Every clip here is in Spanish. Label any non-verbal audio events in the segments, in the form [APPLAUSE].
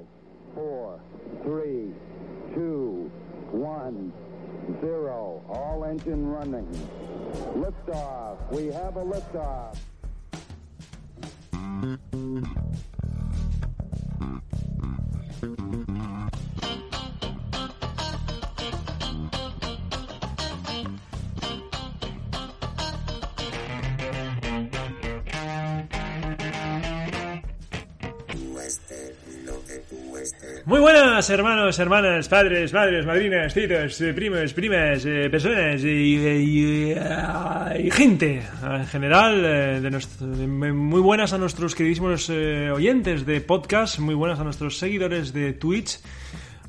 Five, four, three, two, one, zero. All engine running. Liftoff. We have a liftoff. Hermanos, hermanas, padres, madres, madrinas, tíos, eh, primos, primas, eh, personas y, y- y- y gente en general. eh, muy buenas a nuestros queridísimos eh, oyentes de podcast, muy buenas a nuestros seguidores de Twitch.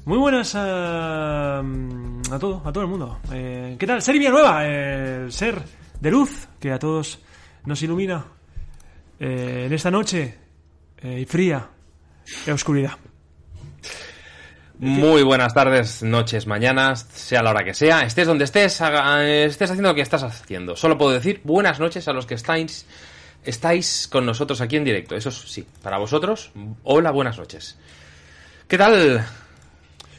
Muy buenas a, a todo, a todo el mundo. Eh, ¿Qué tal? Ser Villanueva, eh, el ser de luz que a todos nos ilumina eh, en esta noche eh, fría de oscuridad. Muy buenas tardes, noches, mañanas, sea la hora que sea, estés donde estés, haga- estés haciendo lo que estás haciendo. Solo puedo decir buenas noches a los que estáis, estáis con nosotros aquí en directo. Eso sí, para vosotros, hola, buenas noches. ¿Qué tal?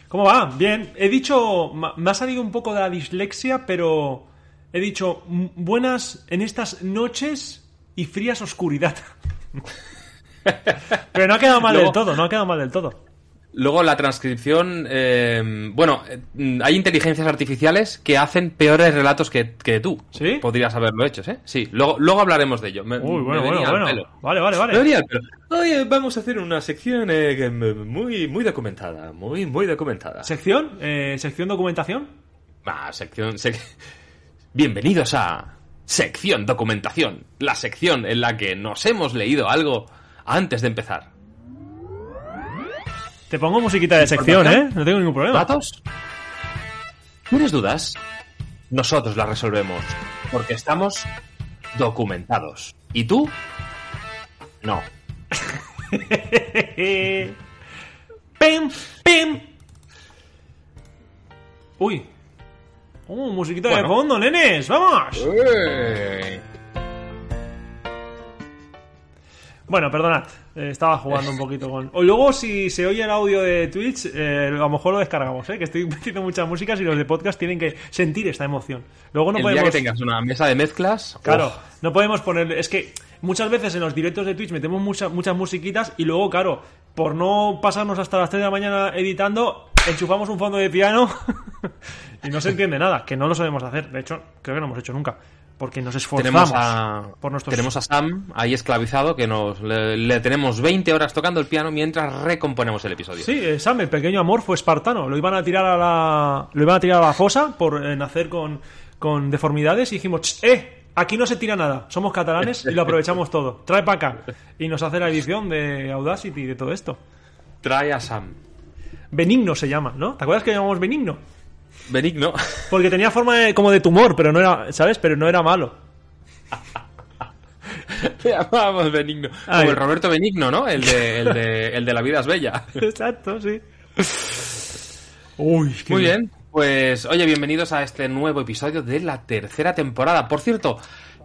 ¿Cómo va? Bien. He dicho, me ha salido un poco de la dislexia, pero he dicho buenas en estas noches y frías oscuridad. [LAUGHS] pero no ha quedado mal Luego- del todo, no ha quedado mal del todo. Luego la transcripción, eh, bueno, eh, hay inteligencias artificiales que hacen peores relatos que, que tú. ¿Sí? Podrías haberlo hecho, ¿eh? Sí, luego, luego hablaremos de ello. Me- Uy, me bueno, venía bueno, bueno. Vale, vale, Me vale. venía al pelo. Oye, vamos a hacer una sección eh, muy, muy documentada, muy, muy documentada. ¿Sección? Eh, ¿Sección documentación? Ah, sección. sec- Bienvenidos a Sección Documentación, la sección en la que nos hemos leído algo antes de empezar. Te pongo musiquita de sección, ¿eh? No tengo ningún problema. ¿Datos? ¿Tienes dudas? Nosotros las resolvemos, porque estamos documentados. ¿Y tú? No. [LAUGHS] ¡Pim! ¡Pim! Uy. ¡Uh, musiquita de fondo, nenes! ¡Vamos! Bueno, perdonad, eh, estaba jugando un poquito con... O luego, si se oye el audio de Twitch, eh, a lo mejor lo descargamos, ¿eh? Que estoy [LAUGHS] metiendo muchas músicas y los de podcast tienen que sentir esta emoción. Luego no el podemos... día que tengas una mesa de mezclas. Claro, uf, no podemos poner. Es que muchas veces en los directos de Twitch metemos muchas muchas musiquitas y luego, claro, por no pasarnos hasta las 3 de la mañana editando, enchufamos un fondo de piano [LAUGHS] y no se entiende nada, que no lo sabemos hacer. De hecho, creo que no hemos hecho nunca. Porque nos esforzamos tenemos a, por nuestros. tenemos a Sam ahí esclavizado que nos le, le tenemos 20 horas tocando el piano mientras recomponemos el episodio. Sí, eh, Sam, el pequeño amor fue espartano. Lo iban a tirar a la, lo iban a tirar a la fosa por eh, nacer con, con deformidades y dijimos, "Ch, eh, aquí no se tira nada. Somos catalanes y lo aprovechamos todo. Trae para acá. Y nos hace la edición de Audacity y de todo esto. Trae a Sam. Benigno se llama, ¿no? ¿Te acuerdas que llamamos Benigno? Benigno. Porque tenía forma de- como de tumor, pero no era, ¿sabes? Pero no era malo. Le llamábamos Benigno. Ay. Como el Roberto Benigno, ¿no? El de, el de, el de La vida es bella. Exacto, sí. Uy, qué Muy bien. Pues, oye, bienvenidos a este nuevo episodio de la tercera temporada. Por cierto,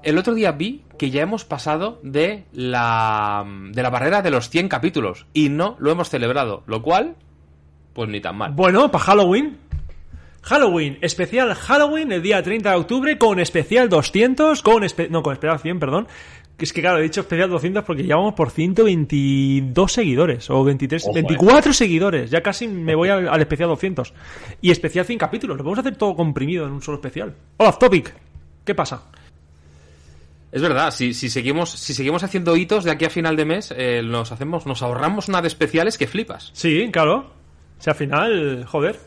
el otro día vi que ya hemos pasado de la, de la barrera de los 100 capítulos y no lo hemos celebrado, lo cual, pues ni tan mal. Bueno, para Halloween. Halloween, especial Halloween el día 30 de octubre con especial 200, con espe- no, con especial 100, perdón. Es que claro, he dicho especial 200 porque ya vamos por 122 seguidores o 23, Ojo, eh. 24 seguidores. Ya casi me voy al, al especial 200. Y especial 100 capítulos. Lo podemos hacer todo comprimido en un solo especial. Off topic. ¿Qué pasa? Es verdad, si, si seguimos, si seguimos haciendo hitos de aquí a final de mes, eh, nos hacemos, nos ahorramos una de especiales que flipas. Sí, claro. Sea, al final, joder.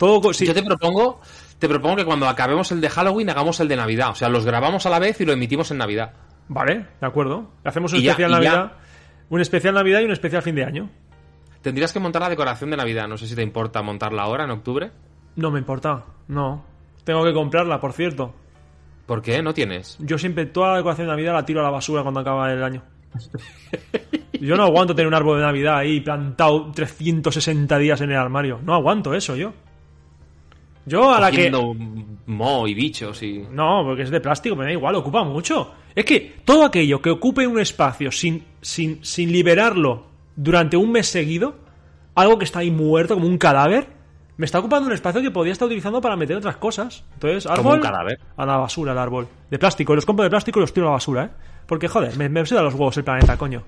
Todo. sí. Yo te propongo, te propongo que cuando acabemos el de Halloween hagamos el de Navidad. O sea, los grabamos a la vez y lo emitimos en Navidad. Vale, de acuerdo. Hacemos un Y especial ya- Navidad. Un especial Navidad y un especial fin de año. Tendrías que montar la decoración de Navidad. No sé si te importa montarla ahora, en octubre. No me importa, no. Tengo que comprarla, por cierto. ¿Por qué? ¿No tienes? Yo siempre toda la decoración de Navidad la tiro a la basura cuando acaba el año. Yo no aguanto tener un árbol de Navidad ahí plantado 360 días en el armario. No aguanto eso yo. Yo a la que... Mo y bichos y... No, porque es de plástico, me da igual, ocupa mucho. Es que todo aquello que ocupe un espacio sin, sin, sin liberarlo durante un mes seguido, algo que está ahí muerto, como un cadáver, me está ocupando un espacio que podía estar utilizando para meter otras cosas. Entonces, árbol. A la basura, el árbol. De plástico. Los compro de plástico y los tiro a la basura, ¿eh? Porque, joder, me, me los huevos el planeta, coño.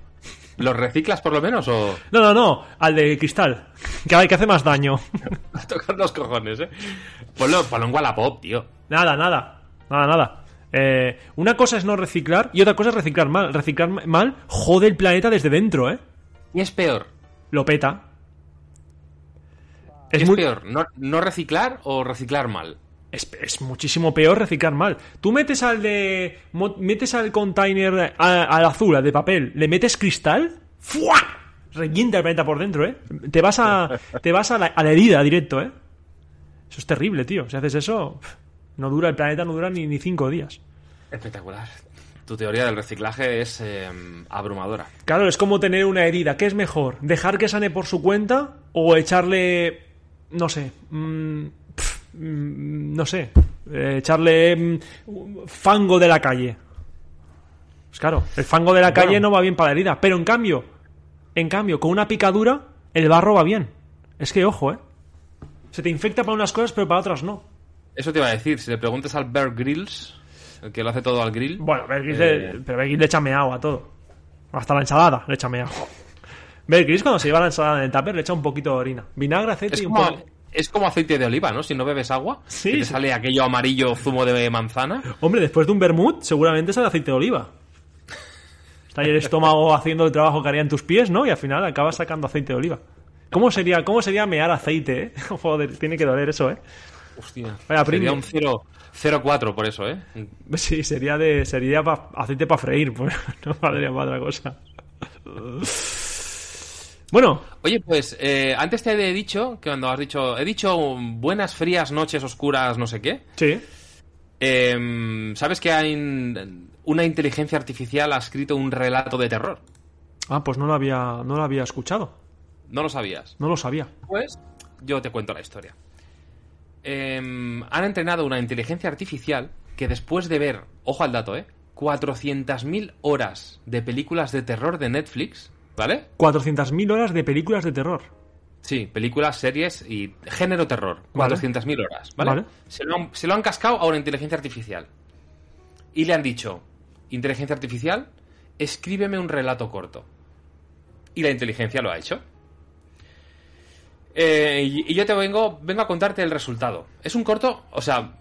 ¿Los reciclas por lo menos o No, no, no, al de cristal. Que, hay que hace más daño. [LAUGHS] a tocar los cojones, eh? Ponlo, ponlo en Wallapop, tío. nada, nada. Nada, nada. Eh, una cosa es no reciclar y otra cosa es reciclar mal. Reciclar mal jode el planeta desde dentro, ¿eh? Y es peor. Lo peta. ¿Qué Es, es muy- peor? ¿No, no reciclar o reciclar mal? Es, es muchísimo peor reciclar mal. Tú metes al de. metes al container a- al azul, al de papel, le metes cristal. ¡Fua! Revienta el planeta por dentro, ¿eh? Te vas a. Te vas a la, a la herida directo, ¿eh? Eso es terrible, tío. Si haces eso, no dura el planeta, no dura ni, ni cinco días. Espectacular. Tu teoría del reciclaje es eh, abrumadora. Claro, es como tener una herida. ¿Qué es mejor? ¿Dejar que sane por su cuenta o echarle. No sé. mm, pf, mm, no sé. eh, echarle mm, fango de la calle. Pues claro, el fango de la calle no va bien para la herida. Pero en cambio, en cambio, con una picadura, el barro va bien. Es que ojo, ¿eh? Se te infecta para unas cosas, pero para otras no. Eso te iba a decir, si le preguntas al Bear Grylls, el que lo hace todo al grill, Bueno, Bear Grylls Eh. le- pero Bear Grylls le echa meao a todo. Hasta la ensalada le echa meao. Bear Grylls cuando se lleva la ensalada en el tupper le echa un poquito de orina. Vinagre, aceite es y un como, poco... es como aceite de oliva, ¿no? Si no bebes agua, Sí, que te sí. sale aquello amarillo zumo de manzana. Hombre, después de un vermut seguramente sale aceite de oliva. Está ahí el estómago haciendo el trabajo que haría en tus pies, ¿no? Y al final acabas sacando aceite de oliva. ¿Cómo sería, cómo sería mear aceite, eh? [LAUGHS] Joder, tiene que doler eso, ¿eh? Hostia, Vaya, sería un 0 0,4 por eso, ¿eh? Sí, sería de sería pa- aceite para freír, pues [LAUGHS] no valdría para otra cosa. Bueno, Oye, pues eh, antes te he dicho, que cuando has dicho, he dicho buenas frías noches oscuras, no sé qué. sí. Em, ¿Sabes que hay un- una inteligencia artificial ha escrito un relato de terror? Ah, pues no lo había no lo había escuchado. No lo sabías. No lo sabía. Pues yo te cuento la historia. Em, han entrenado una inteligencia artificial que después de ver, ojo al dato, ¿eh? 400.000 horas de películas de terror de Netflix, ¿vale? 400.000 horas de películas de terror. Sí, películas, series y género terror. Vale. 400.000 horas, ¿vale? Vale. Se, lo han, se lo han cascado a una inteligencia artificial. Y le han dicho, inteligencia artificial, escríbeme un relato corto. Y la inteligencia lo ha hecho. Eh, y, y yo te vengo, vengo a contarte el resultado. Es un corto, o sea,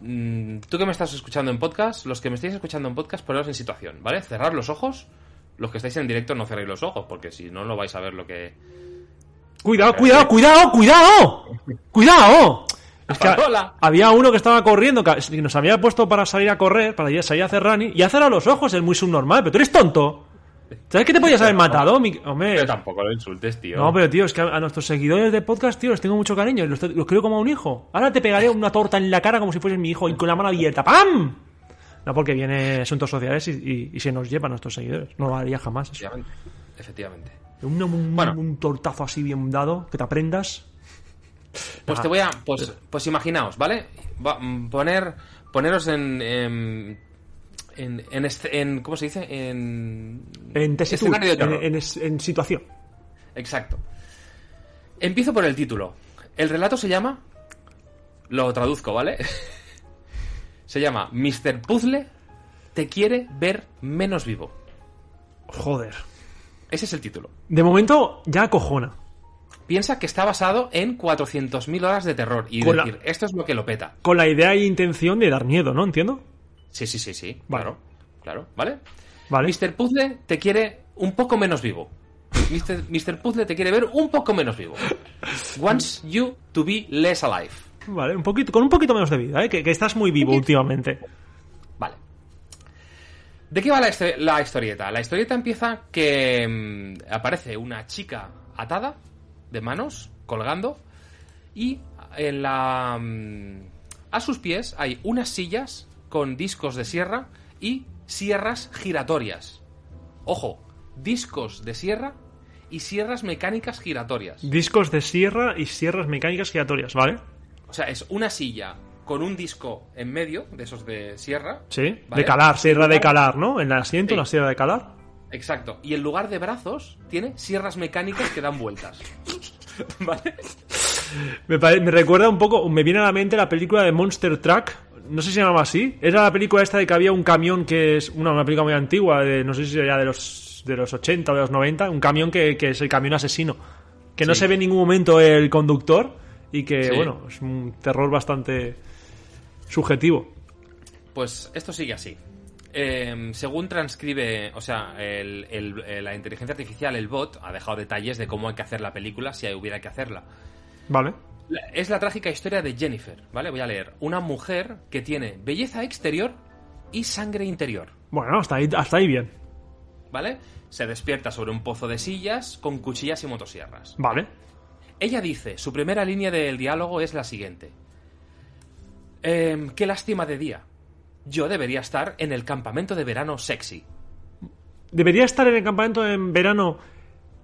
mm, tú que me estás escuchando en podcast, los que me estáis escuchando en podcast, poneros en situación, ¿vale? Cerrar los ojos. Los que estáis en directo no cerréis los ojos, porque si no, no vais a ver lo que, Cuidado, cuidado, cuidado, cuidado. Cuidado. Es que había uno que estaba corriendo, que nos había puesto para salir a correr, para ir- salir a hacer running, y ha cerrado los ojos, es muy subnormal, pero tú eres tonto. ¿Sabes que te podías haber matado? mi- Hombre, Pero tampoco lo insultes, tío. no, pero tío, es que a, a nuestros seguidores de podcast, tío, les tengo mucho cariño, los, los creo como a un hijo. Ahora te pegaré una torta en la cara como si fueses mi hijo y con la mano abierta. ¡Pam! No, porque viene asuntos sociales y, y- y se nos lleva a nuestros seguidores. No lo haría jamás. eso. Efectivamente. Efectivamente. Un, un- Bueno. un tortazo así bien dado, que te aprendas. Pues Ah. te voy a. Pues, pues imaginaos, ¿vale? Va- mm, poner. Poneros en. En. En, en este- en- ¿Cómo se dice? En. En tesitud, escenario de en, terror. en es- en situación. Exacto. Empiezo por el título. El relato se llama. Lo traduzco, ¿vale? [LAUGHS] se llama Mr. Puzzle te quiere ver menos vivo. Joder. Ese es el título. De momento ya acojona. Piensa que está basado en 400.000 horas de terror. Y Con la- decir, esto es lo que lo peta. Con la idea e intención de dar miedo, ¿no? Entiendo. Sí, sí, sí, sí. Vale. Claro. Claro, ¿vale? Vale. Mr. Puzzle te quiere un poco menos vivo. Mr. Mr. Puzzle te quiere ver un poco menos vivo. [LAUGHS] Wants you to be less alive. Vale, un poquito, con un poquito menos de vida, ¿eh? Que, que estás muy vivo últimamente. Vale. ¿De qué va la historieta? La historieta empieza que mm, aparece una chica atada de manos, colgando, y en la mm, a sus pies hay unas sillas con discos de sierra y sierras giratorias. Ojo, discos de sierra y sierras mecánicas giratorias. Discos de sierra y sierras mecánicas giratorias, ¿vale? O sea, es una silla con un disco en medio, de esos de sierra. Sí. Vale. De calar, sierra de calar, ¿no? En el asiento, Sí. una sierra de calar. Exacto. Y en lugar de brazos, tiene sierras mecánicas que dan vueltas. [LAUGHS] ¿Vale? Me, me recuerda un poco, me viene a la mente la película de Monster Truck. No sé si se llamaba así. Era la película esta de que había un camión que es una, una película muy antigua, de, no sé si sería de los, de los 80 o de los 90. Un camión que, que es el camión asesino. Que no Sí. se ve en ningún momento el conductor y que, Sí. bueno, es un terror bastante subjetivo. Pues esto sigue así. Eh, según transcribe, o sea, el- el- eh, la inteligencia artificial, el bot, ha dejado detalles de cómo hay que hacer la película si hubiera que hacerla. ¿Vale? Es la trágica historia de Jennifer, ¿vale? Voy a leer. Una mujer que tiene belleza exterior y sangre interior, Bueno, hasta ahí, hasta ahí bien. ¿vale? Se despierta sobre un pozo de sillas con cuchillas y motosierras. Vale. Ella dice, su primera línea del diálogo es la siguiente. Em, qué lástima de día. Yo debería estar en el campamento de verano sexy. ¿Debería estar en el campamento en verano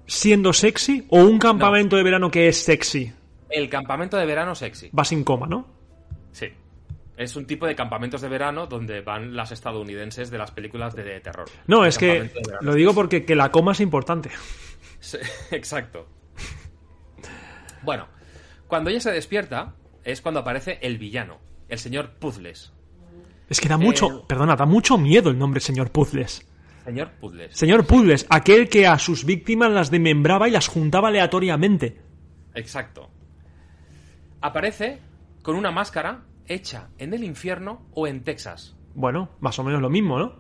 siendo sexy o un campamento de verano que es sexy? El campamento de verano sexy. Va sin coma, ¿no? Sí. Es un tipo de campamentos de verano donde van las estadounidenses de las películas de, de terror. No, El es que de lo digo porque que la coma es importante. Sí, [LAUGHS] exacto. Bueno, cuando ella se despierta es cuando aparece el villano, el señor Puzzles. Es que da mucho, Eh. perdona, da mucho miedo el nombre señor Puzzles. Señor Puzzles. Señor Puzzles, aquel que a sus víctimas las desmembraba y las juntaba aleatoriamente. Exacto. Aparece con una máscara hecha en el infierno o en Texas. Bueno, más o menos lo mismo, ¿no?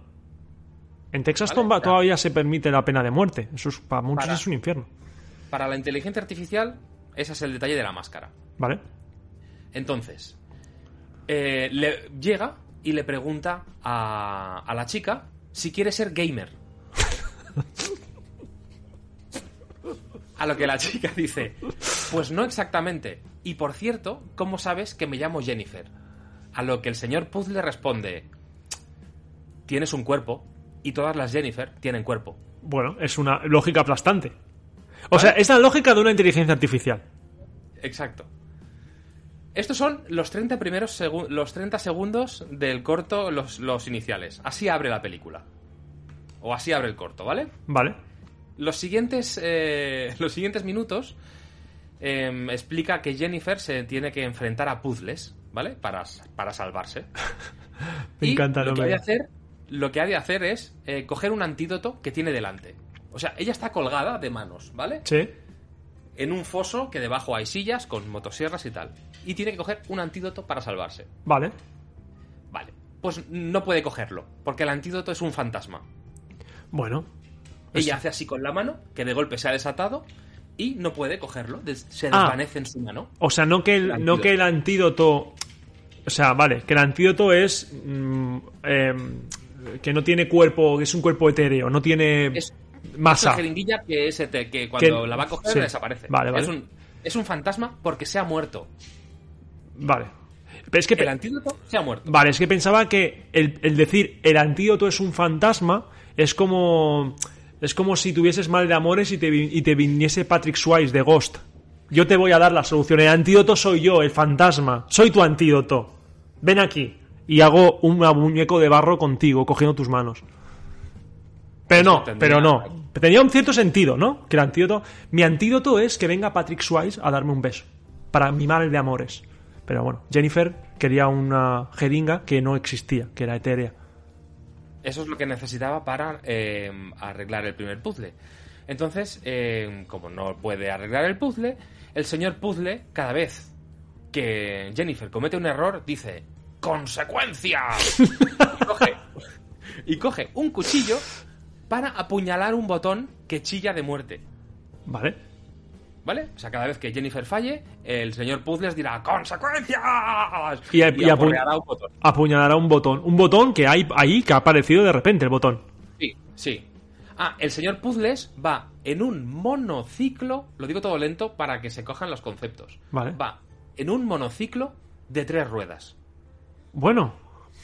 En Texas Vale, todavía se permite la pena de muerte. Eso es, para muchos Para. es un infierno. Para la inteligencia artificial, ese es el detalle de la máscara. ¿Vale? Entonces, eh, le llega y le pregunta a, a la chica si quiere ser gamer. A lo que la chica dice, pues no exactamente. Y por cierto, ¿cómo sabes que me llamo Jennifer? A lo que el señor Puzzle responde, tienes un cuerpo y todas las Jennifer tienen cuerpo. Bueno, es una lógica aplastante. O sea, es la lógica de una inteligencia artificial. Exacto. Estos son los 30 primeros segu- los 30 segundos del corto, los, los iniciales. Así abre la película. O así abre el corto, ¿vale? ¿Vale? Los siguientes, eh, los siguientes minutos em, explica que Jennifer se tiene que enfrentar a puzzles, ¿vale? Para, para salvarse. [LAUGHS] Me Y encanta lo que, ha nombre. de hacer, lo que ha de hacer es eh, coger un antídoto que tiene delante. O sea, ella está colgada de manos, ¿vale? Sí. en un foso que debajo hay sillas con motosierras y tal. Y tiene que coger un antídoto para salvarse. Vale. Vale. Pues no puede cogerlo, porque el antídoto es un fantasma. Bueno. Ella hace así con la mano, que de golpe se ha desatado, y no puede cogerlo. Se Ah. desvanece en su mano. O sea, no que el, El no antídoto. que el antídoto. O sea, vale, que el antídoto es. mm, em, que no tiene cuerpo, que es un cuerpo etéreo, no tiene Es masa. Esa jeringuilla que, te- que cuando Que- la va a coger sí. desaparece. Vale, vale. Es un, es un fantasma porque se ha muerto. Vale. Pero es que. El antídoto se ha muerto. Vale, es que pensaba que el, el decir el antídoto es un fantasma es como. Es como si tuvieses mal de amores y te, y te viniese Patrick Swayze de Ghost. Yo te voy a dar la solución. El antídoto soy yo, el fantasma. Soy tu antídoto. Ven aquí. Y hago un muñeco de barro contigo, cogiendo tus manos. Pero no, Eso tendría- pero no. Tenía un cierto sentido, ¿no? Que el antídoto. Mi antídoto es que venga Patrick Swayze a darme un beso. Para mi mal de amores. Pero bueno, Jennifer quería una jeringa que no existía, que era etérea. Eso es lo que necesitaba para eh, arreglar el primer puzzle. Entonces, eh, como no puede arreglar el puzzle, el señor puzzle, cada vez que Jennifer comete un error, dice ¡Consecuencias! [LAUGHS] y, coge, y coge un cuchillo para apuñalar un botón que chilla de muerte. ¿Vale? ¿Vale? O sea, cada vez que Jennifer falle, el señor Puzzles dirá ¡Consecuencias! Y- y apu- aporreará un botón. Apuñalará un botón. Un botón que hay ahí que ha aparecido de repente el botón. Sí, sí. Ah, el señor Puzzles va en un monociclo, lo digo todo lento para que se cojan los conceptos. Vale. Va en un monociclo de tres ruedas. Bueno,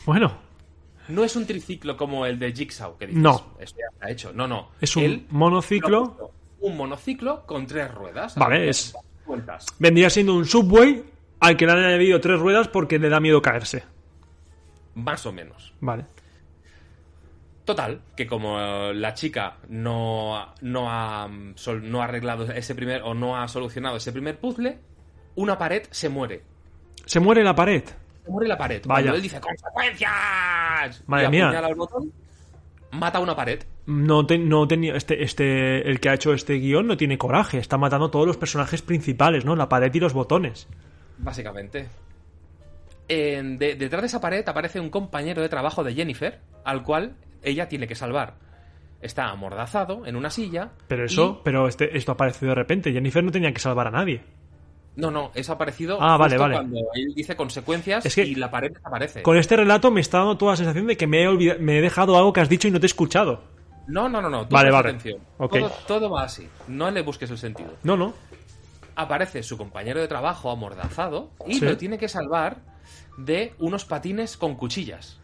bueno. No es un triciclo como el de Jigsaw, que dices, No. Esto ya está hecho. No, no. Es un Él monociclo. Un monociclo con tres ruedas. Vale, es-. Vendría siendo un subway al que le han añadido tres ruedas porque le da miedo caerse. Más o menos. Vale. Total, que como la chica no, no, ha, no ha arreglado ese primer o no ha solucionado ese primer puzzle, una pared se muere. Se muere la pared. Se muere la pared. Vaya. Cuando él dice ¡Consecuencias! Madre y mía. botón, mata una pared. No, te- no tenía este, este, el que ha hecho este guion no tiene coraje, está matando a todos los personajes principales, ¿no? La pared y los botones. Básicamente. En- de- detrás de esa pared aparece un compañero de trabajo de Jennifer, al cual ella tiene que salvar. Está amordazado en una silla. Pero eso, y- pero este, esto apareció de repente. Jennifer no tenía que salvar a nadie. No, no, eso ha aparecido Ah, vale, justo vale. cuando él dice consecuencias Es que- y la pared desaparece. Con este relato me está dando toda la sensación de que me he, olvida- me he dejado algo que has dicho y no te he escuchado. No, no, no, no. tú Vale, vale. atención. Todo, todo va así. No le busques el sentido. No, no. Aparece su compañero de trabajo amordazado y Sí. lo tiene que salvar de unos patines con cuchillas.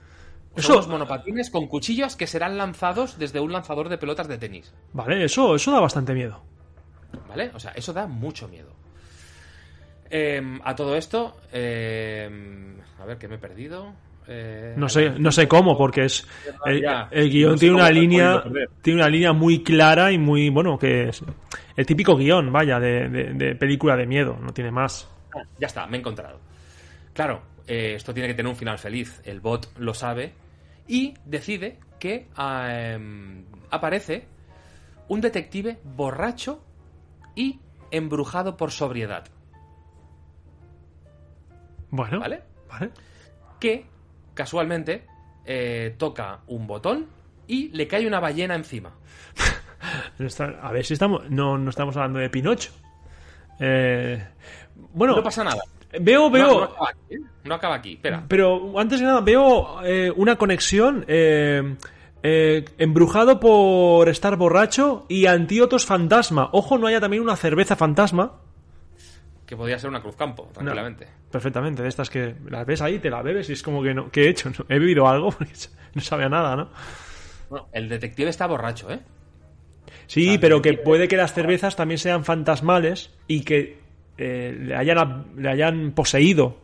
Eso- Son unos monopatines con cuchillas que serán lanzados desde un lanzador de pelotas de tenis. Vale, eso, eso da bastante miedo. ¿Vale? O sea, eso da mucho miedo. Em, a todo esto, em, a ver, que me he perdido. Eh, No sé, no sé cómo, porque es el, Ya. el guion No sé tiene una línea, tiene una línea muy clara y muy bueno que es el típico guion, vaya, de, de- de película de miedo, no tiene más. Ah, ya está, me he encontrado. Claro, eh, esto tiene que tener un final feliz. El bot lo sabe y decide que ah, em, aparece un detective borracho y embrujado por sobriedad, Bueno, ¿vale? vale. Que casualmente eh, toca un botón y le cae una ballena encima. [LAUGHS] A ver si estamos, no, no estamos hablando de Pinocho. Eh, bueno, No pasa nada. veo, veo, no acaba aquí, ¿eh? No acaba aquí, espera. pero antes de nada veo eh, una conexión eh, embrujado por estar borracho y antídotos fantasma. Ojo, no haya también una cerveza fantasma. Que podría ser una cruz campo, tranquilamente. Perfectamente, de estas que las ves ahí, te la bebes y es como que no, ¿qué he hecho? ¿No? ¿He bebido algo? Porque [LAUGHS] no sabe a nada, ¿no? Bueno, el detective está borracho, ¿eh? Sí, O sea, pero que que- puede que las cervezas también sean fantasmales y que eh, le, hayan, le hayan poseído.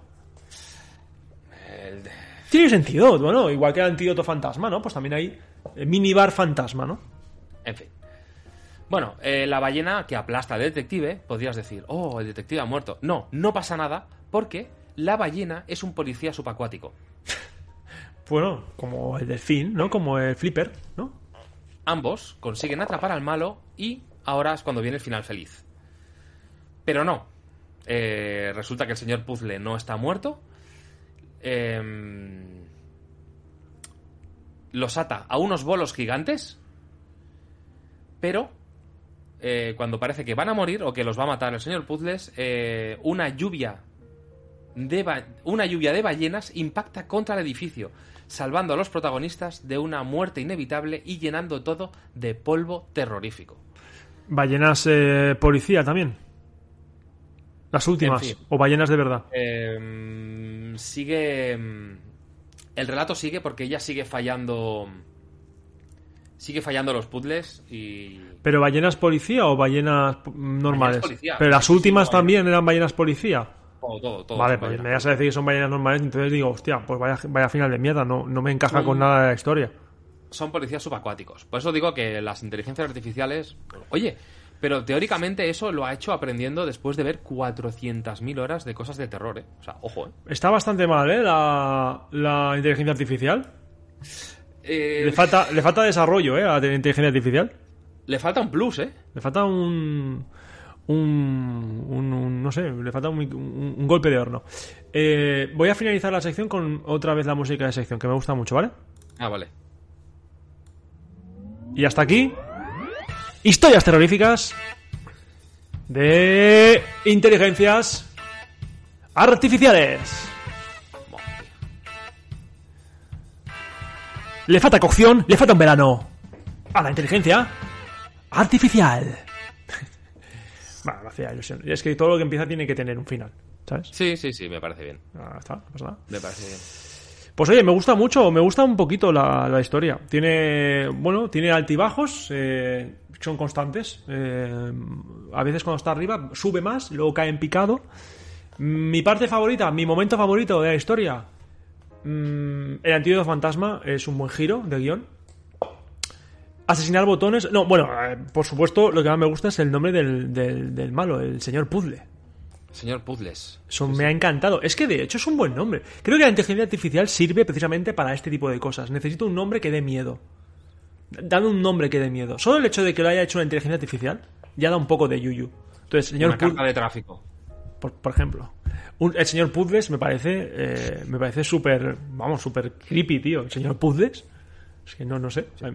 El Tiene sentido, bueno, igual que el antídoto fantasma, ¿no? Pues también hay eh, minibar fantasma, ¿no? En fin. Bueno, eh, la ballena que aplasta al detective, podrías decir, oh, el detective ha muerto. No, no pasa nada, porque la ballena es un policía subacuático. Bueno, como el delfín, ¿no? Como el flipper, ¿no? Ambos consiguen atrapar al malo y ahora es cuando viene el final feliz. Pero no. Eh, resulta que el señor Puzzle no está muerto. Em, los ata a unos bolos gigantes. Pero eh, cuando parece que van a morir o que los va a matar el señor Puzzles, eh, una lluvia de ba- una lluvia de ballenas impacta contra el edificio, salvando a los protagonistas de una muerte inevitable y llenando todo de polvo terrorífico. Ballenas eh, policía también. Las últimas. En fin. O ballenas de verdad. Eh, sigue. El relato sigue porque ella sigue fallando. Sigue fallando los puzzles y. ¿Pero ballenas policía o ballenas normales? policía. Pero las últimas también eran ballenas policía. Todo, todo, todo. Vale, pues me vas a decir que son ballenas normales, entonces digo, hostia, pues vaya, vaya final de mierda, no, no me encaja Son- con nada de la historia. Son policías subacuáticos. Por eso digo que las inteligencias artificiales. Oye, pero teóricamente eso lo ha hecho aprendiendo después de ver 400.000 horas de cosas de terror, ¿eh? O sea, ojo, ¿eh? Está bastante mal, ¿eh? La, la inteligencia artificial. Eh, Le falta, le falta desarrollo, ¿eh? A la inteligencia artificial. le falta un plus, ¿eh? Le falta un. Un, un- un- no sé, le falta un, un- un golpe de horno. Eh, voy a finalizar la sección con otra vez la música de sección, que me gusta mucho, ¿vale? Ah, vale. Y hasta aquí. Historias terroríficas de inteligencias artificiales. Le falta cocción, le falta un verano. A la inteligencia artificial. [LAUGHS] bueno, me hacía ilusión. Y es que todo lo que empieza tiene que tener un final, ¿sabes? Sí, sí, sí, me parece bien. Ah, está, no pasa nada. Me parece bien. Pues oye, me gusta mucho, me gusta un poquito la, la historia. Tiene, bueno, tiene altibajos, eh, son constantes. eh, a veces cuando está arriba sube más, luego cae en picado. Mi parte favorita, mi momento favorito de la historia, mm, el antídoto fantasma es un buen giro de guion. Asesinar botones. No, bueno, eh, por supuesto, lo que más me gusta es el nombre del, del, del malo, el señor Puzzle. Señor Puzzles. Eso me ha encantado. Es que de hecho es un buen nombre. Creo que la inteligencia artificial sirve precisamente para este tipo de cosas. Necesito un nombre que dé miedo. Dame un nombre que dé miedo. Solo el hecho de que lo haya hecho la inteligencia artificial ya da un poco de yuyu. Entonces, señor Una carta de tráfico. Por, por ejemplo, un- el señor Puzzles me parece eh, me parece súper, vamos, súper creepy, tío. El señor Puzzles. Es que no, no sé. O sea,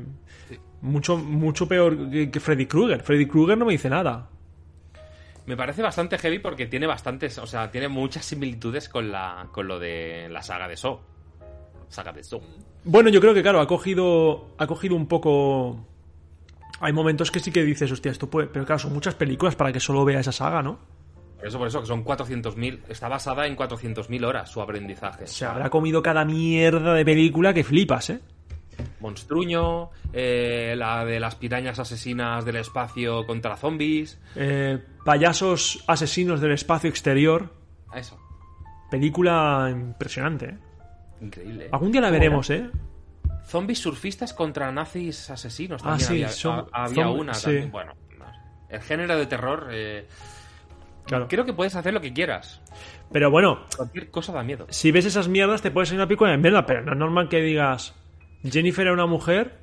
mucho, mucho peor que, que Freddy Krueger. Freddy Krueger no me dice nada. Me parece bastante heavy porque tiene bastantes, o sea, tiene muchas similitudes con la con lo de la saga de Saw. Saga de Saw. Bueno, yo creo que claro, ha cogido, ha cogido un poco. Hay momentos que sí que dices, hostia, esto puede. Pero claro, son muchas películas para que solo vea esa saga, ¿no? Por eso, por eso, que son 400.000, está basada en 400.000 horas su aprendizaje. Se habrá comido cada mierda de película que flipas, ¿eh? Monstruño, eh, la de las pirañas asesinas del espacio contra zombies. Eh, payasos asesinos del espacio exterior. A Eso. Película impresionante, ¿eh? Increíble. ¿eh? Algún día la ¿Cómo veremos, era? ¿eh? Zombies surfistas contra nazis asesinos. Ah, También sí, había, son- una sí. también. Bueno, el género de terror. Claro. Creo que puedes hacer lo que quieras. Pero bueno, Cualquier cosa da miedo. si ves esas mierdas te puedes ir una película de mierda, pero no es normal que digas Jennifer era una mujer,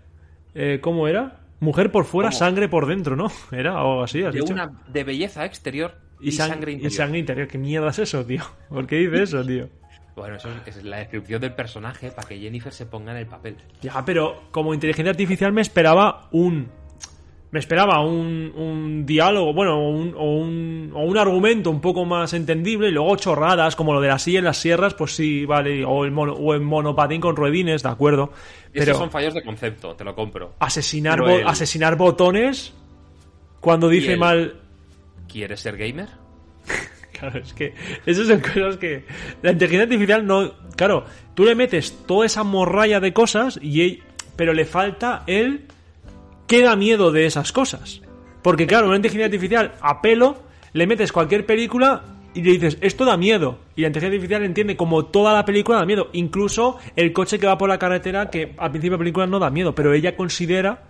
eh, ¿cómo era? Mujer por fuera, ¿Cómo? sangre por dentro, ¿no? [LAUGHS] Era algo así, has De dicho. una de belleza exterior y, Y, sang- sangre y interior. sangre interior. ¿Qué mierda es eso, tío? [LAUGHS] ¿Por qué dice eso, tío? Bueno, eso es, es la descripción del personaje para que Jennifer se ponga en el papel. Ya, pero como inteligencia artificial me esperaba un. Me esperaba un, un diálogo, bueno, o un, o, un, o un argumento un poco más entendible y luego chorradas como lo de la silla en las sierras, pues sí, vale, o el, mono, o el monopatín con ruedines, de acuerdo. Pero Esos son fallos de concepto, te lo compro. asesinar, bo- el- asesinar botones cuando dice el- mal... ¿Quieres ser gamer? [LAUGHS] Claro, es que esas son cosas que la inteligencia artificial no, claro, tú le metes toda esa morralla de cosas y ell- pero le falta el que da miedo de esas cosas. Porque claro, una inteligencia artificial a pelo le metes cualquier película y le dices, esto da miedo. Y la inteligencia artificial entiende como toda la película da miedo. Incluso el coche que va por la carretera, que al principio de la película no da miedo, pero ella considera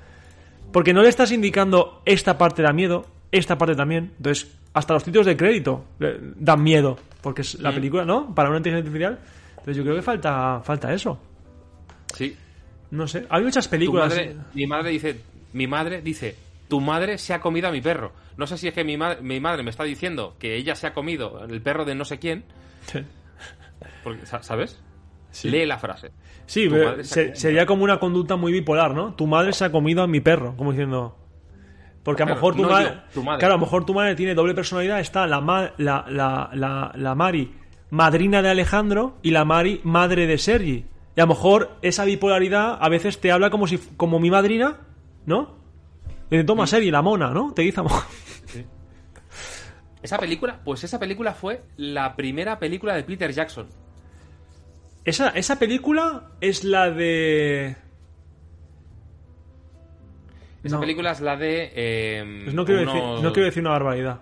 porque no le estás indicando esta parte da miedo, esta parte también. Entonces, hasta los títulos de crédito eh, dan miedo. Porque es la película, ¿no? Para una inteligencia artificial. Entonces yo creo que falta, falta eso. Sí. No sé. Hay muchas películas. madre, mi madre dice, mi madre dice, tu madre se ha comido a mi perro. No sé si es que mi, ma- mi madre me está diciendo que ella se ha comido el perro de no sé quién, porque, ¿sabes? Lee la frase. Sí, pero se sería como una conducta muy bipolar, ¿no? Tu madre se ha comido a mi perro, como diciendo. Porque a lo Claro, mejor tu, no madre, yo, tu madre. Claro, a lo mejor tu madre tiene doble personalidad. Está la, ma- la, la, la, la Mari, madrina de Alejandro, y la Mari, madre de Sergi. Y a lo mejor esa bipolaridad a veces te habla como si como mi madrina, ¿no? Dice, toma, Sergi, la mona, ¿no? Te dice, amor. Esa película, pues esa película fue la primera película de Peter Jackson. Esa, esa película es la de. Esa No. película es la de... eh, Pues no, quiero decir, no quiero decir una barbaridad.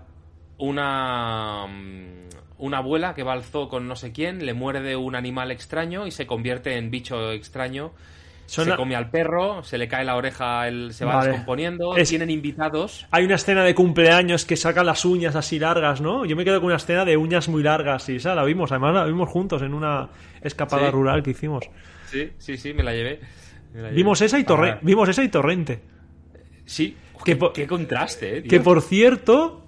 una mm, una abuela que va al zoo con no sé quién, le muerde un animal extraño y se convierte en bicho extraño. Se come al perro, se le cae la oreja, él se va Vale. descomponiendo, Es- tienen invitados. Hay una escena de cumpleaños que saca las uñas así largas, ¿no? Yo me quedo con una escena de uñas muy largas y esa la vimos, además la vimos juntos en una escapada Sí. rural que hicimos. Sí, sí, sí, me la llevé. Me la llevé. Vimos esa y torre, Ah, vimos esa y torrente. Sí, Que qué, contraste, eh. Que por cierto,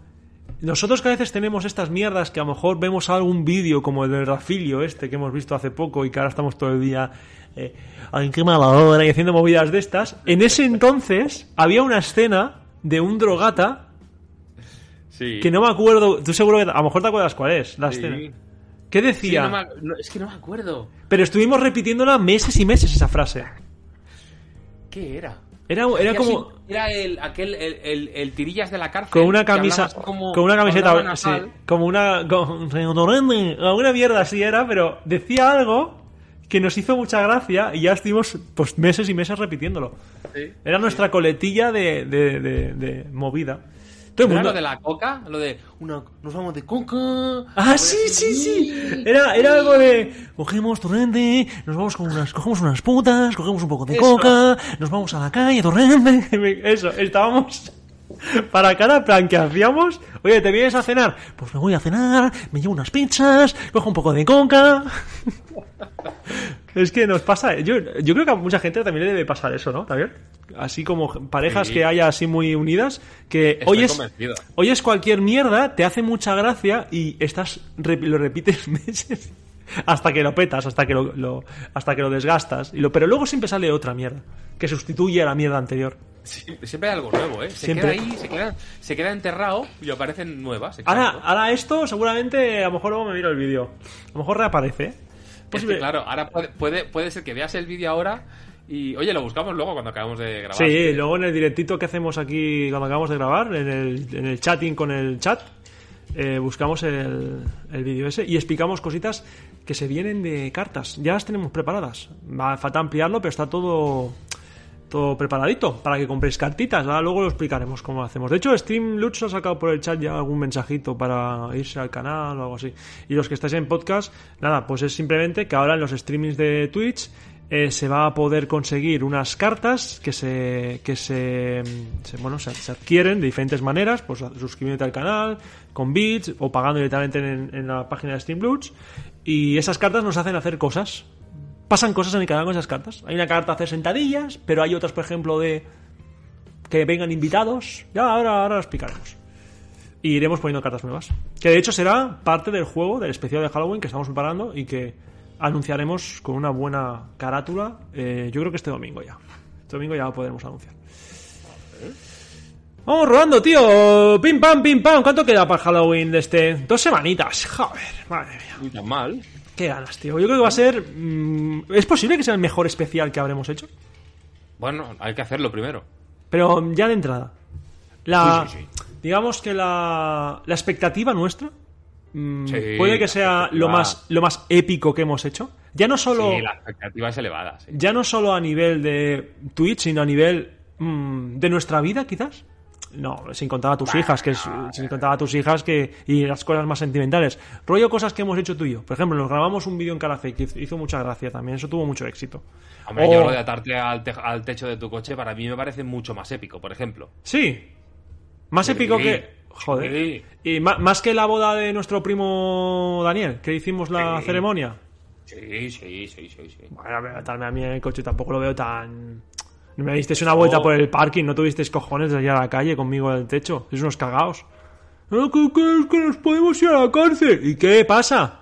nosotros que a veces tenemos estas mierdas que a lo mejor vemos algún vídeo como el del Rafilio este que hemos visto hace poco y que ahora estamos todo el día eh, ay, qué mala hora y haciendo movidas de estas. En ese entonces había una escena de un drogata Sí. que no me acuerdo, tú seguro que a lo mejor te acuerdas cuál es la Sí. escena. ¿Qué Sí, decía? no me ac- no, es que no me acuerdo. Pero estuvimos repitiéndola meses y meses esa frase. ¿Qué era? Era, era como así- Era el, aquel, el, el- el tirillas de la cárcel. con una camisa, como- con una camiseta, sí, como una, [LAUGHS] con, una mierda así era, pero decía algo que nos hizo mucha gracia y ya estuvimos pues meses y meses repitiéndolo. Sí. Era nuestra coletilla de, de- de- de movida. Todo el ¿No era mundo- lo de la coca? Lo de una, nos vamos de coca. Ah, sí, sí, sí. Era, era algo de cogemos torrente, nos vamos con unas, cogemos unas putas, cogemos un poco de Eso. coca, nos vamos a la calle, torrente. [LAUGHS] Eso, estábamos [LAUGHS] para cada plan que hacíamos. Oye, ¿te vienes a cenar? Pues me voy a cenar, me llevo unas pizzas, cojo un poco de coca. [LAUGHS] Es que nos pasa, yo, yo creo que a mucha gente también le debe pasar eso, ¿no? También. Así como parejas Sí. que haya así muy unidas, que Estoy oyes, convencido. oyes cualquier mierda, te hace mucha gracia y estás lo repites [LAUGHS] meses hasta que lo petas, hasta que lo, lo- hasta que lo desgastas. Y lo, pero luego siempre sale otra mierda que sustituye a la mierda anterior. Sie- Siempre hay algo nuevo, ¿eh? Se Siempre. queda ahí, se queda, se queda enterrado y aparecen nuevas. Ahora, ahora esto seguramente a lo mejor luego me miro el vídeo. A lo mejor reaparece. ¿eh? Es que, claro, ahora puede, puede, puede ser que veas el vídeo ahora y, oye, lo buscamos luego cuando acabamos de grabar. Sí, luego en el directito que hacemos aquí cuando acabamos de grabar, en el, en el chatting con el chat, eh, buscamos el, el vídeo ese y explicamos cositas que se vienen de cartas. Ya las tenemos preparadas. Va, falta ampliarlo, pero está todo todo preparadito para que compréis cartitas. Luego lo explicaremos cómo lo hacemos. De hecho, Stream Lutz ha sacado por el chat ya algún mensajito para irse al canal o algo así. Y los que estáis en podcast, nada, pues es simplemente que ahora en los streamings de Twitch eh, se va a poder conseguir unas cartas que se que se, bueno se, adquieren de diferentes maneras pues suscribiéndote al canal con bits o pagando directamente en, en la página de Streamloots y esas cartas nos hacen hacer cosas pasan cosas en el canal con esas cartas hay una carta de hacer sentadillas pero hay otras por ejemplo de que vengan invitados ya ahora ahora lo explicaremos y iremos poniendo cartas nuevas que de hecho será parte del juego del especial de Halloween que estamos preparando y que anunciaremos con una buena carátula eh, yo creo que este domingo ya este domingo ya lo podremos anunciar Vamos rodando, tío. Pim pam, pim pam. ¿Cuánto queda para Halloween de este? Dos semanitas. Joder, madre mía. Ni tan mal. Qué ganas, tío. Yo creo que va a ser. mm, ¿Es posible que sea el mejor especial que habremos hecho? Bueno, hay que hacerlo primero. Pero ya de entrada. La, Sí, sí, Digamos que la, la expectativa nuestra mm, Sí, puede que sea lo más, lo más épico que hemos hecho. Ya no solo, Sí, la expectativa es elevada. sí. ya no solo a nivel de Twitch, sino a nivel mm, de nuestra vida, quizás. No, sin contar a tus hijas, que es, sin contar a tus hijas que y las cosas más sentimentales. Rollo cosas que hemos hecho tú y yo. Por ejemplo, nos grabamos un vídeo en Carafe que hizo- mucha gracia también. Eso tuvo mucho éxito. Hombre, O- yo lo de atarte al, te- al techo de tu coche para mí me parece mucho más épico, por ejemplo. Sí. Más Sí, épico que. Joder. sí. Y más que la boda de nuestro primo Daniel, que hicimos la ceremonia. Sí, sí, sí, sí, sí. Bueno, a ver, a mí en el coche tampoco lo veo tan. Me disteis una vuelta por el parking, no tuvisteis cojones de ir a la calle conmigo en el techo. Sois unos cagaos. No, que, que- que nos podemos ir a la cárcel. ¿Y qué pasa?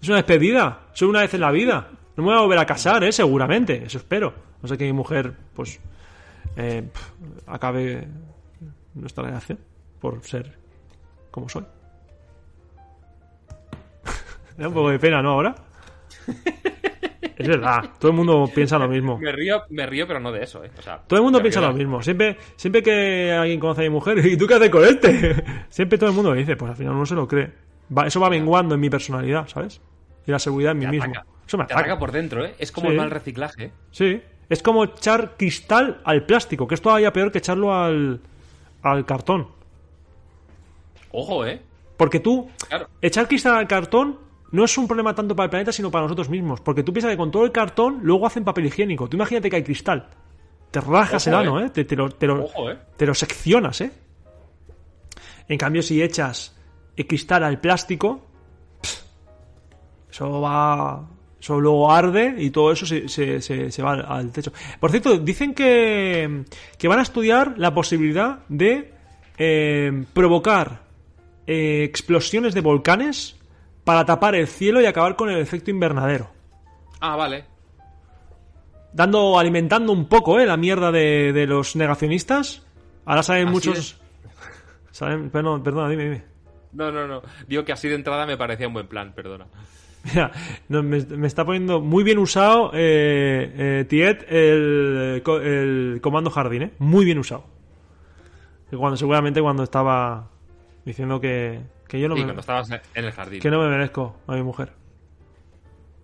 Es una despedida. Soy una vez en la vida. No me voy a volver a casar, ¿eh? Seguramente. Eso espero. No sé que mi mujer, pues, eh, pf, acabe nuestra relación por ser como soy. Me [LAUGHS] da un poco de pena, ¿no? Ahora. [LAUGHS] Es verdad, todo el mundo piensa lo mismo. Me río, me río, pero no de eso, ¿eh? O sea, Todo el mundo piensa río lo mismo. Siempre, siempre que alguien conoce a mi mujer, ¿y tú qué haces con este? [LAUGHS] Siempre todo el mundo lo dice, pues al final uno se lo cree. Va- eso va menguando en mi personalidad, ¿sabes? Y la seguridad en mí Te mismo. Eso me Te ataca. ataca por dentro, ¿eh? Es como Sí. el mal reciclaje. ¿eh? Sí. Es como echar cristal al plástico, que es todavía peor que echarlo al, al cartón. Ojo, ¿eh? Porque tú, Claro. echar cristal al cartón no es un problema tanto para el planeta, sino para nosotros mismos. Porque tú piensas que con todo el cartón luego hacen papel higiénico. Tú imagínate que hay cristal. Te rajas Ojo, el ano, eh. ¿eh? Te, te lo, te lo- Ojo, ¿eh? te lo seccionas, ¿eh? En cambio, si echas el cristal al plástico, pff, eso va. Eso luego arde y todo eso se, se- se- se va al, al techo. Por cierto, dicen que, que van a estudiar la posibilidad de eh, provocar eh, explosiones de volcanes para tapar el cielo y acabar con el efecto invernadero. Ah, vale. Dando, alimentando un poco, ¿eh? La mierda de, de los negacionistas. Ahora saben Así muchos. es. [LAUGHS] Saben, perdón, perdona, dime, dime. No, no, no. Digo que así de entrada me parecía un buen plan, perdona. Mira, no, me, me está poniendo muy bien usado, eh, eh, Tiet, el, el comando jardín, ¿eh? Muy bien usado. Cuando, seguramente cuando estaba diciendo que, que yo no me, cuando estabas en el jardín. que no me merezco a mi mujer.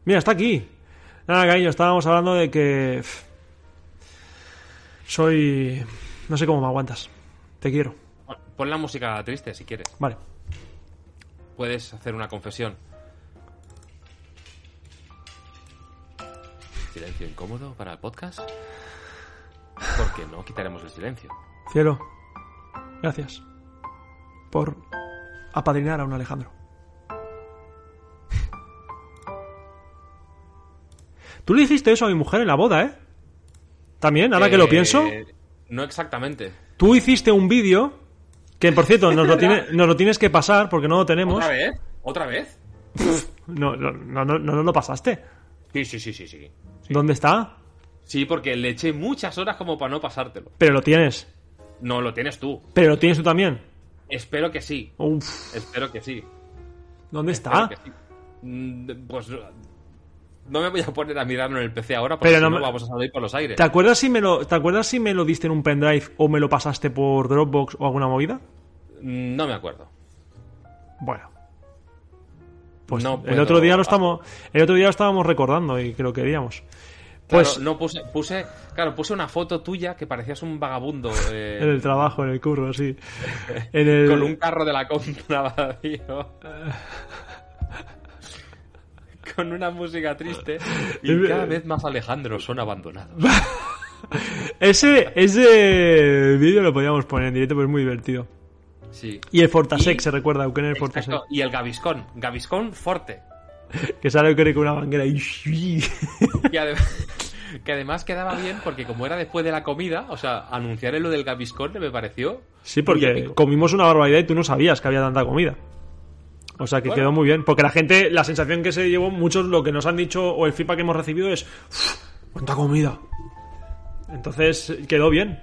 Mira, está aquí. Nada, cariño, estábamos hablando de que... pff, soy... No sé cómo me aguantas. Te quiero. Pon la música triste si quieres. Vale. Puedes hacer una confesión. Silencio incómodo para el podcast. Porque no quitaremos el silencio. Cielo, gracias por apadrinar a un Alejandro. Tú le hiciste eso a mi mujer en la boda, ¿eh? También, ahora que lo Eh, pienso. No exactamente. Tú hiciste un vídeo que, por cierto, nos lo, [LAUGHS] tiene- nos lo tienes que pasar porque no lo tenemos. ¿Otra vez? ¿Otra vez? No, no, no, no, no nos lo pasaste. Sí, sí, sí, sí, sí. ¿Dónde está? Sí, porque le eché muchas horas como para no pasártelo. Pero lo tienes. No, lo tienes tú. Pero lo tienes tú también. Espero que sí. Uf, Espero que sí. ¿dónde está? sí. Mm, Pues no me voy a poner a mirarlo en el PC ahora porque Pero si no me- vamos a salir por los aires. ¿Te acuerdas si me lo, ¿te acuerdas si me lo diste en un pendrive o me lo pasaste por Dropbox o alguna movida? Mm, No me acuerdo. Bueno. Pues No el otro día lo estamos, el otro día lo estábamos recordando y que lo queríamos. Claro, Pues no puse, puse, claro, puse una foto tuya que parecías un vagabundo [LAUGHS] eh, en el trabajo, en el curro, sí. En el, con un carro de la compra [LAUGHS] vacío. [LAUGHS] con una música triste y cada vez más Alejandro son abandonados. Ese, ese vídeo lo podíamos poner en directo, pues es muy divertido. Sí. Y el Fortasec, Y- se recuerda, Eukene el Fortasec. Y el Gaviscon, Gaviscon Forte. [LAUGHS] Que sale con una manguera y... Que, ade- que además quedaba bien porque como era después de la comida, o sea, anunciar lo del Gaviscon me pareció... Sí, porque comimos una barbaridad y tú no sabías que había tanta comida. O sea que Bueno. quedó muy bien. Porque la gente, la sensación que se llevó, muchos lo que nos han dicho o el feedback que hemos recibido es: "Uf, ¡Cuánta comida! Entonces quedó bien.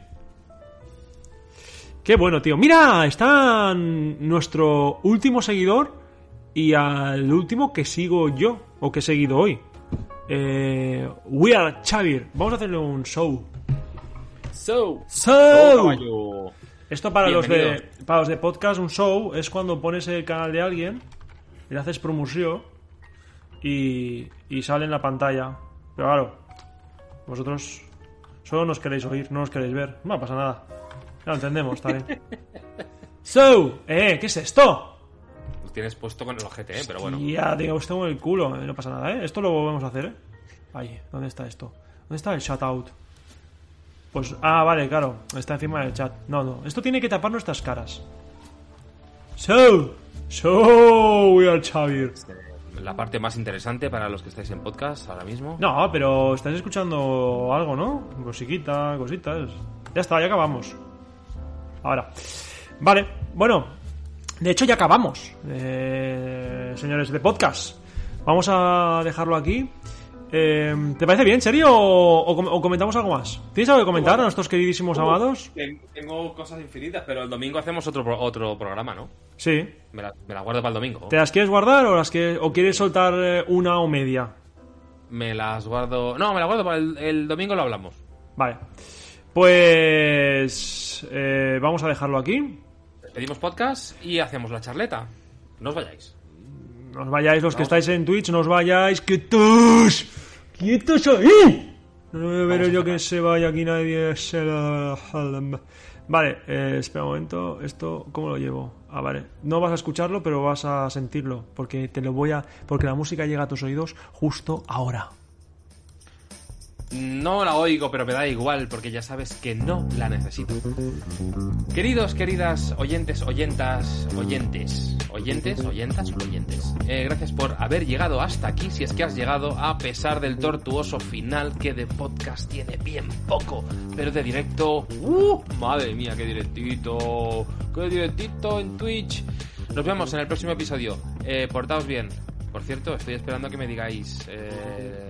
Qué bueno, tío. Mira, está nuestro último seguidor y al último que sigo yo o que he seguido hoy. Eh, We are Xavier. Vamos a hacerle un show. So, So, oh, esto para los, de, para los de podcast, un show, es cuando pones el canal de alguien, le haces promoción y, y sale en la pantalla. Pero claro, vosotros solo nos queréis oír, no nos queréis ver. No pasa nada. Ya lo entendemos, está bien. [LAUGHS] So, eh, ¿qué es esto? Tienes puesto con el ojete, ¿eh? Pero bueno. Ya tengo el culo, eh, no pasa nada, ¿eh? Esto lo volvemos a hacer, ¿eh? Ahí, ¿dónde está esto? ¿Dónde está el shoutout? Pues, ah, vale, claro, está encima del chat. No, no, esto tiene que tapar nuestras caras. So, so, we are Xavier. La parte más interesante para los que estáis en podcast ahora mismo. No, pero estáis escuchando algo, ¿no? Musiquita, cositas. Ya está, ya acabamos. Ahora. Vale, bueno. De hecho, ya acabamos. eh, señores de podcast. Vamos a dejarlo aquí. Eh, ¿Te parece bien, serio? O, o com- o comentamos algo más? ¿Tienes algo que comentar a nuestros queridísimos amados? Ten- Tengo cosas infinitas, pero el domingo hacemos otro, otro programa, ¿no? Sí. Me la, me la guardo para el domingo. ¿Te las quieres guardar o, las que, o quieres soltar eh, una o media? Me las guardo. No, me la guardo para el, el domingo, lo hablamos. Vale. Pues eh, vamos a dejarlo aquí. Pedimos podcast y hacemos la charleta. No os vayáis. No os vayáis, los que estáis en Twitch, no os vayáis. ¡Quietos! ¡Quietos ahí! No veo Vamos yo que se vaya aquí nadie. se la- Vale, eh, espera un momento. Esto, ¿cómo lo llevo? Ah, vale. No vas a escucharlo, pero vas a sentirlo. Porque te lo voy a. Porque la música llega a tus oídos justo ahora. No la oigo, pero me da igual, porque ya sabes que no la necesito. Queridos, queridas oyentes, oyentas, oyentes, oyentes, oyentas, oyentes. Eh, gracias por haber llegado hasta aquí, si es que has llegado, a pesar del tortuoso final que de podcast tiene bien poco, pero de directo, ¡uh! Madre mía, qué directito, qué directito en Twitch. Nos vemos en el próximo episodio. Eh, portaos bien. Por cierto, estoy esperando que me digáis eh,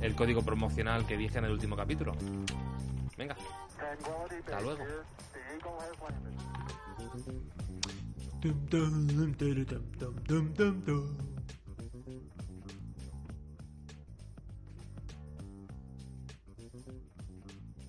el código promocional que dije en el último capítulo. Venga. Hasta luego.